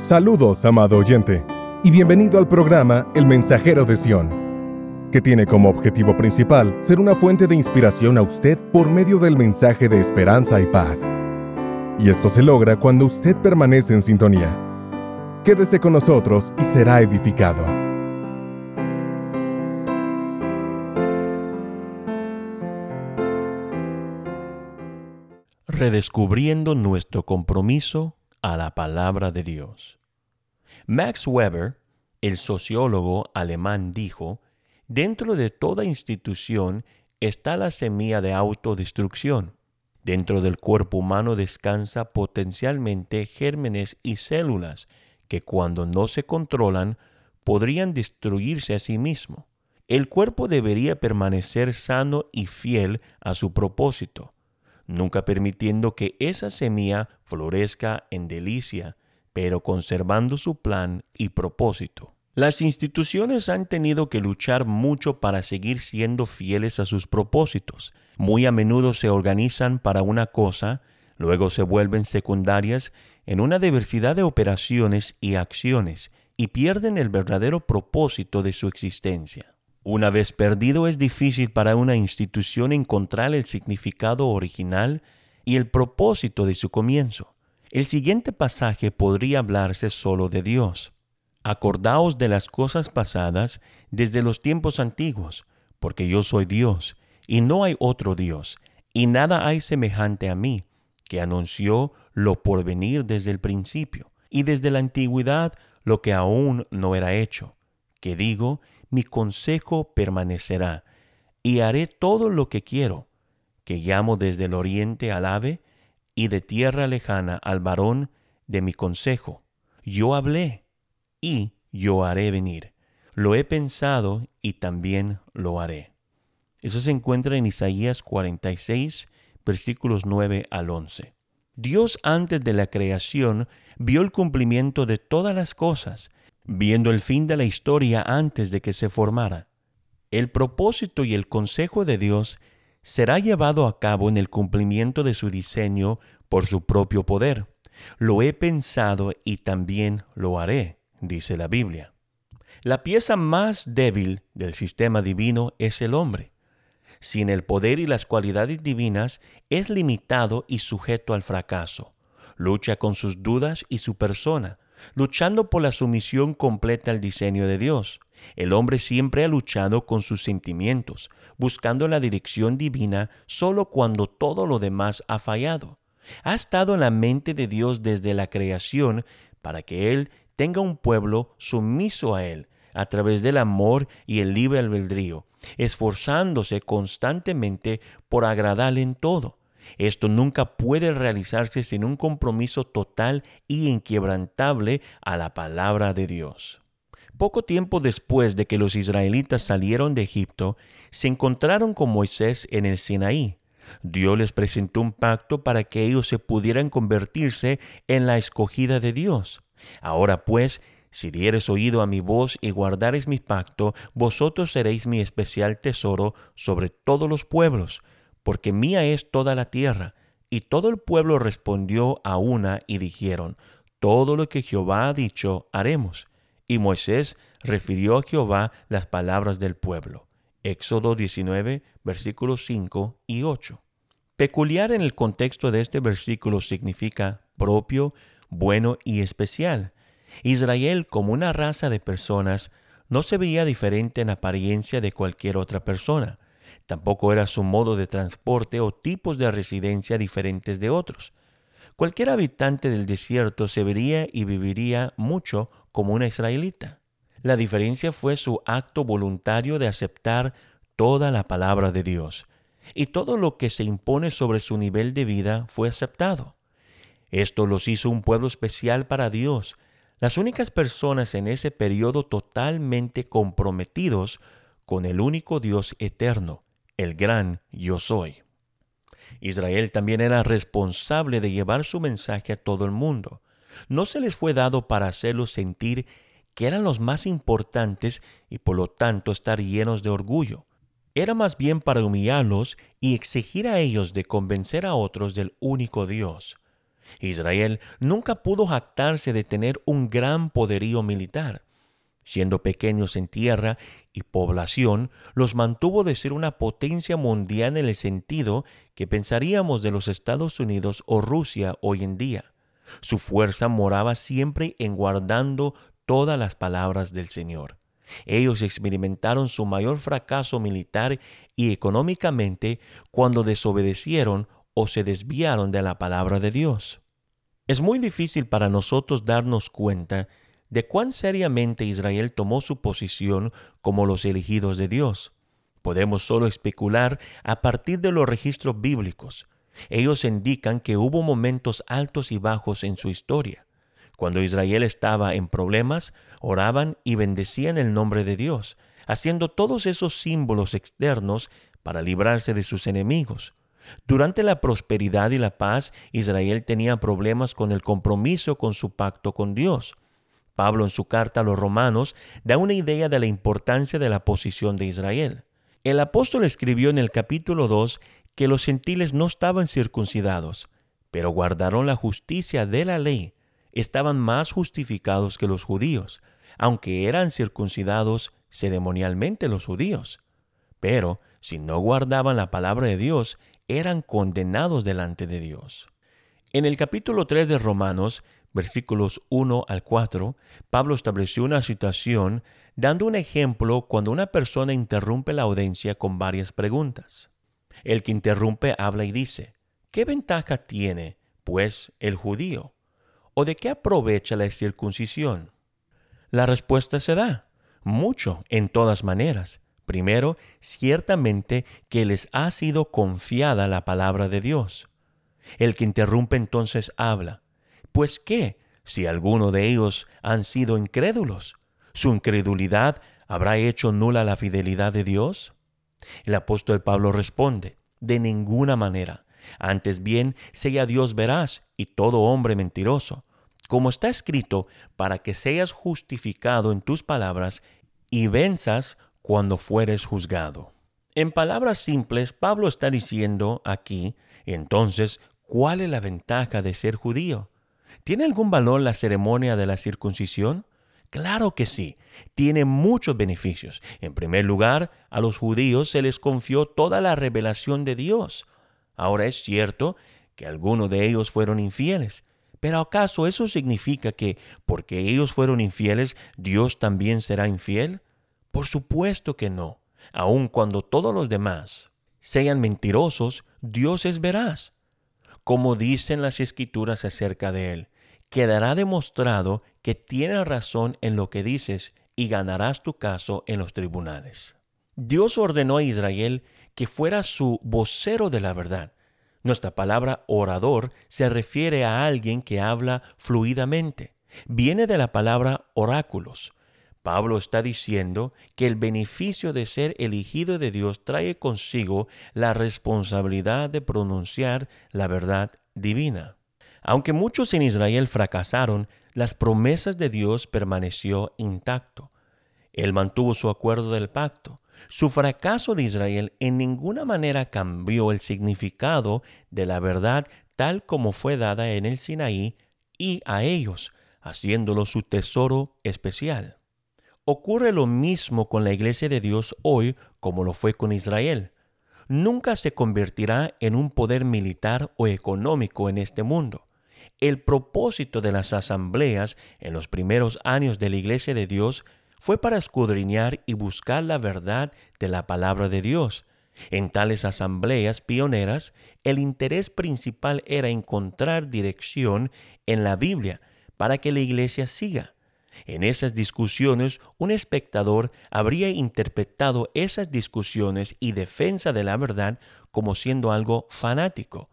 Saludos, amado oyente, y bienvenido al programa El Mensajero de Sión, que tiene como objetivo principal ser una fuente de inspiración a usted por medio del mensaje de esperanza y paz. Y esto se logra cuando usted permanece en sintonía. Quédese con nosotros y será edificado. Redescubriendo nuestro compromiso a la palabra de Dios. Max Weber, el sociólogo alemán, dijo, Dentro de toda institución está la semilla de autodestrucción. Dentro del cuerpo humano descansa potencialmente gérmenes y células que cuando no se controlan podrían destruirse a sí mismo. El cuerpo debería permanecer sano y fiel a su propósito nunca permitiendo que esa semilla florezca en delicia, pero conservando su plan y propósito. Las instituciones han tenido que luchar mucho para seguir siendo fieles a sus propósitos. Muy a menudo se organizan para una cosa, luego se vuelven secundarias en una diversidad de operaciones y acciones y pierden el verdadero propósito de su existencia. Una vez perdido es difícil para una institución encontrar el significado original y el propósito de su comienzo. El siguiente pasaje podría hablarse solo de Dios. Acordaos de las cosas pasadas desde los tiempos antiguos, porque yo soy Dios, y no hay otro Dios, y nada hay semejante a mí, que anunció lo por venir desde el principio, y desde la antigüedad lo que aún no era hecho, que digo, mi consejo permanecerá, y haré todo lo que quiero, que llamo desde el oriente al ave, y de tierra lejana al varón de mi consejo. Yo hablé, y yo haré venir. Lo he pensado, y también lo haré. Eso se encuentra en Isaías 46, versículos 9 al 11. Dios antes de la creación vio el cumplimiento de todas las cosas, viendo el fin de la historia antes de que se formara. El propósito y el consejo de Dios será llevado a cabo en el cumplimiento de su diseño por su propio poder. Lo he pensado y también lo haré, dice la Biblia. La pieza más débil del sistema divino es el hombre. Sin el poder y las cualidades divinas, es limitado y sujeto al fracaso. Lucha con sus dudas y su persona, luchando por la sumisión completa al diseño de Dios. El hombre siempre ha luchado con sus sentimientos, buscando la dirección divina solo cuando todo lo demás ha fallado. Ha estado en la mente de Dios desde la creación para que Él tenga un pueblo sumiso a Él a través del amor y el libre albedrío, esforzándose constantemente por agradarle en todo. Esto nunca puede realizarse sin un compromiso total y inquebrantable a la palabra de Dios. Poco tiempo después de que los israelitas salieron de Egipto, se encontraron con Moisés en el Sinaí. Dios les presentó un pacto para que ellos se pudieran convertirse en la escogida de Dios. Ahora pues, si dieres oído a mi voz y guardares mi pacto, vosotros seréis mi especial tesoro sobre todos los pueblos, porque mía es toda la tierra. Y todo el pueblo respondió a una y dijeron, todo lo que Jehová ha dicho haremos. Y Moisés refirió a Jehová las palabras del pueblo. Éxodo 19, versículos 5 y 8. Peculiar en el contexto de este versículo significa propio, bueno y especial. Israel como una raza de personas no se veía diferente en apariencia de cualquier otra persona. Tampoco era su modo de transporte o tipos de residencia diferentes de otros. Cualquier habitante del desierto se vería y viviría mucho como una israelita. La diferencia fue su acto voluntario de aceptar toda la palabra de Dios, y todo lo que se impone sobre su nivel de vida fue aceptado. Esto los hizo un pueblo especial para Dios, las únicas personas en ese periodo totalmente comprometidos con el único Dios eterno, el gran yo soy. Israel también era responsable de llevar su mensaje a todo el mundo. No se les fue dado para hacerlos sentir que eran los más importantes y por lo tanto estar llenos de orgullo. Era más bien para humillarlos y exigir a ellos de convencer a otros del único Dios. Israel nunca pudo jactarse de tener un gran poderío militar. Siendo pequeños en tierra y población, los mantuvo de ser una potencia mundial en el sentido que pensaríamos de los Estados Unidos o Rusia hoy en día. Su fuerza moraba siempre en guardando todas las palabras del Señor. Ellos experimentaron su mayor fracaso militar y económicamente cuando desobedecieron o se desviaron de la palabra de Dios. Es muy difícil para nosotros darnos cuenta de cuán seriamente Israel tomó su posición como los elegidos de Dios. Podemos solo especular a partir de los registros bíblicos. Ellos indican que hubo momentos altos y bajos en su historia. Cuando Israel estaba en problemas, oraban y bendecían el nombre de Dios, haciendo todos esos símbolos externos para librarse de sus enemigos. Durante la prosperidad y la paz, Israel tenía problemas con el compromiso con su pacto con Dios. Pablo en su carta a los romanos da una idea de la importancia de la posición de Israel. El apóstol escribió en el capítulo 2 que los gentiles no estaban circuncidados, pero guardaron la justicia de la ley, estaban más justificados que los judíos, aunque eran circuncidados ceremonialmente los judíos. Pero si no guardaban la palabra de Dios, eran condenados delante de Dios. En el capítulo 3 de Romanos, versículos 1 al 4, Pablo estableció una situación dando un ejemplo cuando una persona interrumpe la audiencia con varias preguntas. El que interrumpe habla y dice, ¿qué ventaja tiene, pues, el judío? ¿O de qué aprovecha la circuncisión? La respuesta se da, mucho, en todas maneras. Primero, ciertamente que les ha sido confiada la palabra de Dios. El que interrumpe entonces habla, pues qué, si alguno de ellos han sido incrédulos, ¿su incredulidad habrá hecho nula la fidelidad de Dios? El apóstol Pablo responde, de ninguna manera. Antes bien, sea Dios veraz y todo hombre mentiroso, como está escrito, para que seas justificado en tus palabras y venzas cuando fueres juzgado. En palabras simples, Pablo está diciendo aquí, entonces, ¿cuál es la ventaja de ser judío? ¿Tiene algún valor la ceremonia de la circuncisión? Claro que sí, tiene muchos beneficios. En primer lugar, a los judíos se les confió toda la revelación de Dios. Ahora es cierto que algunos de ellos fueron infieles, pero ¿acaso eso significa que porque ellos fueron infieles, Dios también será infiel? Por supuesto que no. Aun cuando todos los demás sean mentirosos, Dios es veraz como dicen las escrituras acerca de él, quedará demostrado que tienes razón en lo que dices y ganarás tu caso en los tribunales. Dios ordenó a Israel que fuera su vocero de la verdad. Nuestra palabra orador se refiere a alguien que habla fluidamente. Viene de la palabra oráculos, Pablo está diciendo que el beneficio de ser elegido de Dios trae consigo la responsabilidad de pronunciar la verdad divina. Aunque muchos en Israel fracasaron, las promesas de Dios permaneció intacto. Él mantuvo su acuerdo del pacto. Su fracaso de Israel en ninguna manera cambió el significado de la verdad tal como fue dada en el Sinaí y a ellos, haciéndolo su tesoro especial. Ocurre lo mismo con la iglesia de Dios hoy como lo fue con Israel. Nunca se convertirá en un poder militar o económico en este mundo. El propósito de las asambleas en los primeros años de la iglesia de Dios fue para escudriñar y buscar la verdad de la palabra de Dios. En tales asambleas pioneras, el interés principal era encontrar dirección en la Biblia para que la iglesia siga. En esas discusiones, un espectador habría interpretado esas discusiones y defensa de la verdad como siendo algo fanático.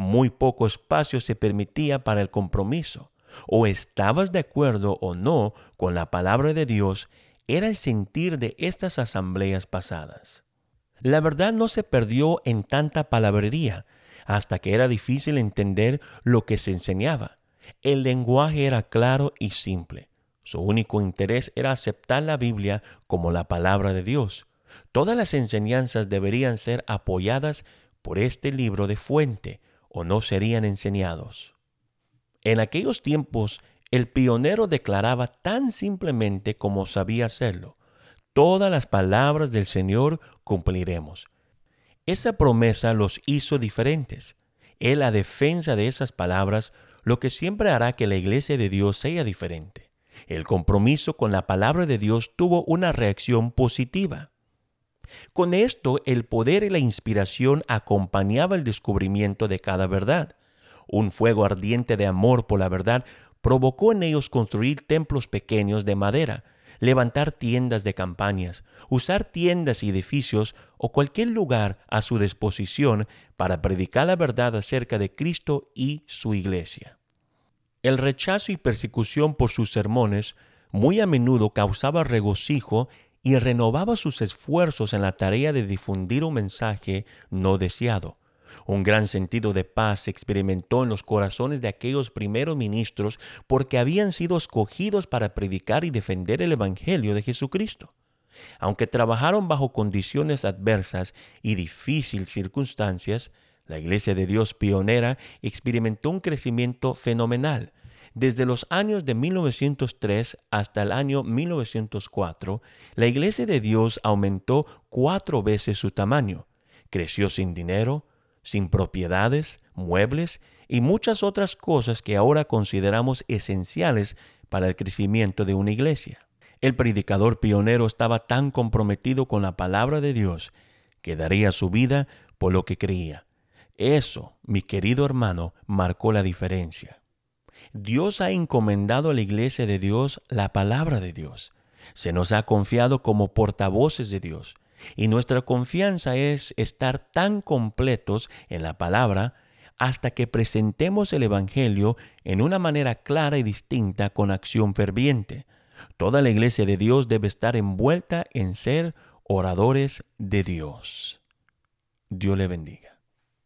Muy poco espacio se permitía para el compromiso. O estabas de acuerdo o no con la palabra de Dios, era el sentir de estas asambleas pasadas. La verdad no se perdió en tanta palabrería, hasta que era difícil entender lo que se enseñaba. El lenguaje era claro y simple. Su único interés era aceptar la Biblia como la palabra de Dios. Todas las enseñanzas deberían ser apoyadas por este libro de fuente o no serían enseñados. En aquellos tiempos, el pionero declaraba tan simplemente como sabía hacerlo, todas las palabras del Señor cumpliremos. Esa promesa los hizo diferentes. Es la defensa de esas palabras lo que siempre hará que la iglesia de Dios sea diferente. El compromiso con la palabra de Dios tuvo una reacción positiva. Con esto, el poder y la inspiración acompañaba el descubrimiento de cada verdad. Un fuego ardiente de amor por la verdad provocó en ellos construir templos pequeños de madera, levantar tiendas de campañas, usar tiendas y edificios o cualquier lugar a su disposición para predicar la verdad acerca de Cristo y su iglesia. El rechazo y persecución por sus sermones muy a menudo causaba regocijo y renovaba sus esfuerzos en la tarea de difundir un mensaje no deseado. Un gran sentido de paz se experimentó en los corazones de aquellos primeros ministros porque habían sido escogidos para predicar y defender el Evangelio de Jesucristo. Aunque trabajaron bajo condiciones adversas y difíciles circunstancias, la Iglesia de Dios pionera experimentó un crecimiento fenomenal. Desde los años de 1903 hasta el año 1904, la Iglesia de Dios aumentó cuatro veces su tamaño, creció sin dinero, sin propiedades, muebles y muchas otras cosas que ahora consideramos esenciales para el crecimiento de una iglesia. El predicador pionero estaba tan comprometido con la palabra de Dios que daría su vida por lo que creía. Eso, mi querido hermano, marcó la diferencia. Dios ha encomendado a la iglesia de Dios la palabra de Dios. Se nos ha confiado como portavoces de Dios. Y nuestra confianza es estar tan completos en la palabra hasta que presentemos el Evangelio en una manera clara y distinta con acción ferviente. Toda la iglesia de Dios debe estar envuelta en ser oradores de Dios. Dios le bendiga.